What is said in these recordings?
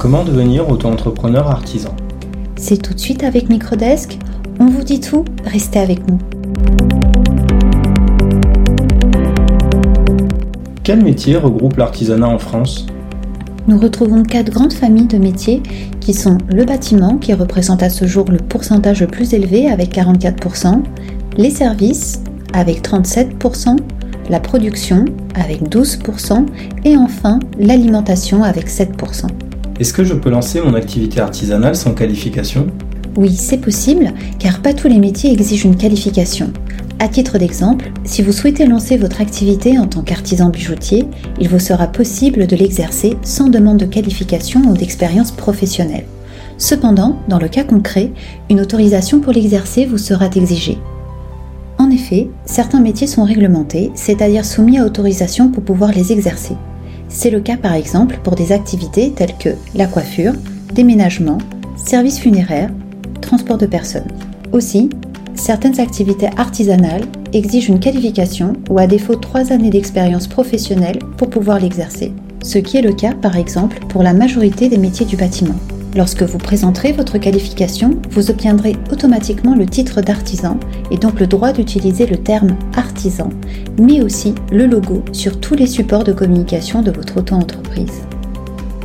Comment devenir auto-entrepreneur artisan? C'est tout de suite avec Microdesk. On vous dit tout, restez avec nous. Quel métier regroupe l'artisanat en France? Nous retrouvons quatre grandes familles de métiers qui sont le bâtiment, qui représente à ce jour le pourcentage le plus élevé avec 44%, les services avec 37%, la production avec 12% et enfin l'alimentation avec 7%. Est-ce que je peux lancer mon activité artisanale sans qualification? Oui, c'est possible, car pas tous les métiers exigent une qualification. À titre d'exemple, si vous souhaitez lancer votre activité en tant qu'artisan bijoutier, il vous sera possible de l'exercer sans demande de qualification ou d'expérience professionnelle. Cependant, dans le cas concret, une autorisation pour l'exercer vous sera exigée. En effet, certains métiers sont réglementés, c'est-à-dire soumis à autorisation pour pouvoir les exercer. C'est le cas par exemple pour des activités telles que la coiffure, déménagement, services funéraires, transport de personnes. Aussi, certaines activités artisanales exigent une qualification ou à défaut trois années d'expérience professionnelle pour pouvoir l'exercer, ce qui est le cas par exemple pour la majorité des métiers du bâtiment. Lorsque vous présenterez votre qualification, vous obtiendrez automatiquement le titre d'artisan et donc le droit d'utiliser le terme artisan, mais aussi le logo sur tous les supports de communication de votre auto-entreprise.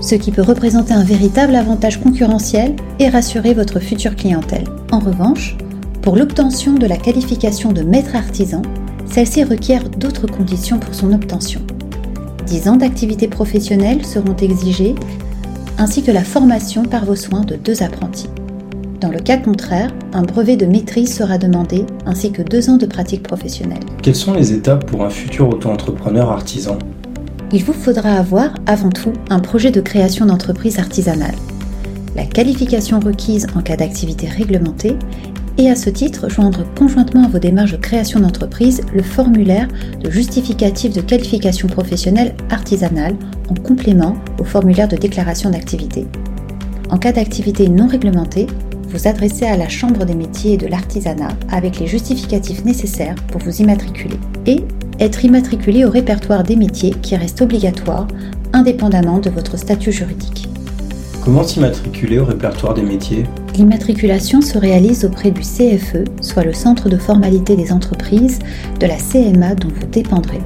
Ce qui peut représenter un véritable avantage concurrentiel et rassurer votre future clientèle. En revanche, pour l'obtention de la qualification de maître artisan, celle-ci requiert d'autres conditions pour son obtention. 10 ans d'activité professionnelle seront exigés ainsi que la formation par vos soins de deux apprentis. Dans le cas contraire, un brevet de maîtrise sera demandé ainsi que deux ans de pratique professionnelle. Quelles sont les étapes pour un futur auto-entrepreneur artisan? Il vous faudra avoir avant tout un projet de création d'entreprise artisanale, la qualification requise en cas d'activité réglementée et à ce titre joindre conjointement à vos démarches de création d'entreprise le formulaire de justificatif de qualification professionnelle artisanale en complément au formulaire de déclaration d'activité. En cas d'activité non réglementée, vous adressez à la Chambre des métiers et de l'artisanat avec les justificatifs nécessaires pour vous immatriculer et être immatriculé au répertoire des métiers qui reste obligatoire indépendamment de votre statut juridique. Comment s'immatriculer au répertoire des métiers? L'immatriculation se réalise auprès du CFE, soit le Centre de formalité des entreprises, de la CMA dont vous dépendrez.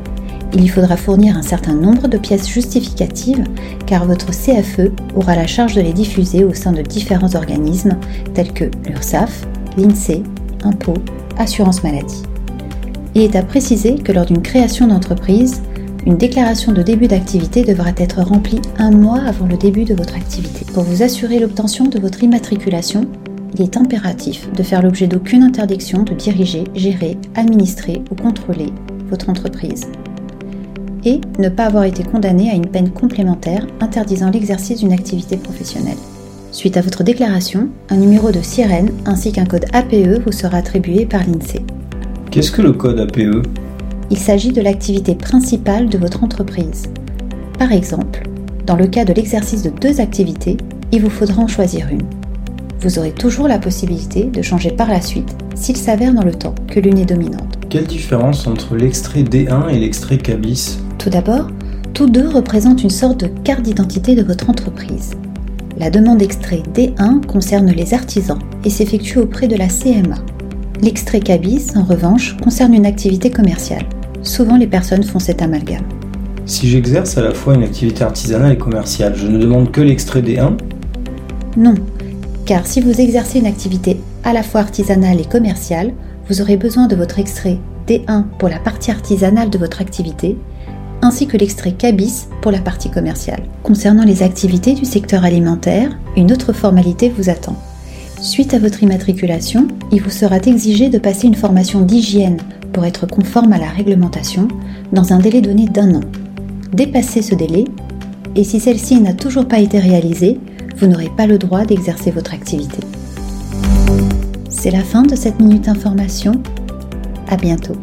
Il y faudra fournir un certain nombre de pièces justificatives car votre CFE aura la charge de les diffuser au sein de différents organismes tels que l'URSSAF, l'INSEE, Impôts, Assurance Maladie. Il est à préciser que lors d'une création d'entreprise, une déclaration de début d'activité devra être remplie un mois avant le début de votre activité. Pour vous assurer l'obtention de votre immatriculation, il est impératif de faire l'objet d'aucune interdiction de diriger, gérer, administrer ou contrôler votre entreprise. Et ne pas avoir été condamné à une peine complémentaire interdisant l'exercice d'une activité professionnelle. Suite à votre déclaration, un numéro de sirène ainsi qu'un code APE vous sera attribué par l'INSEE. Qu'est-ce que le code APE il s'agit de l'activité principale de votre entreprise. Par exemple, dans le cas de l'exercice de deux activités, il vous faudra en choisir une. Vous aurez toujours la possibilité de changer par la suite s'il s'avère dans le temps que l'une est dominante. Quelle différence entre l'extrait D1 et l'extrait CABIS Tout d'abord, tous deux représentent une sorte de carte d'identité de votre entreprise. La demande d'extrait D1 concerne les artisans et s'effectue auprès de la CMA. L'extrait CABIS, en revanche, concerne une activité commerciale. Souvent, les personnes font cet amalgame. Si j'exerce à la fois une activité artisanale et commerciale, je ne demande que l'extrait D1 Non, car si vous exercez une activité à la fois artisanale et commerciale, vous aurez besoin de votre extrait D1 pour la partie artisanale de votre activité, ainsi que l'extrait CABIS pour la partie commerciale. Concernant les activités du secteur alimentaire, une autre formalité vous attend. Suite à votre immatriculation, il vous sera exigé de passer une formation d'hygiène pour être conforme à la réglementation dans un délai donné d'un an. Dépassez ce délai et si celle-ci n'a toujours pas été réalisée, vous n'aurez pas le droit d'exercer votre activité. C'est la fin de cette minute information. À bientôt.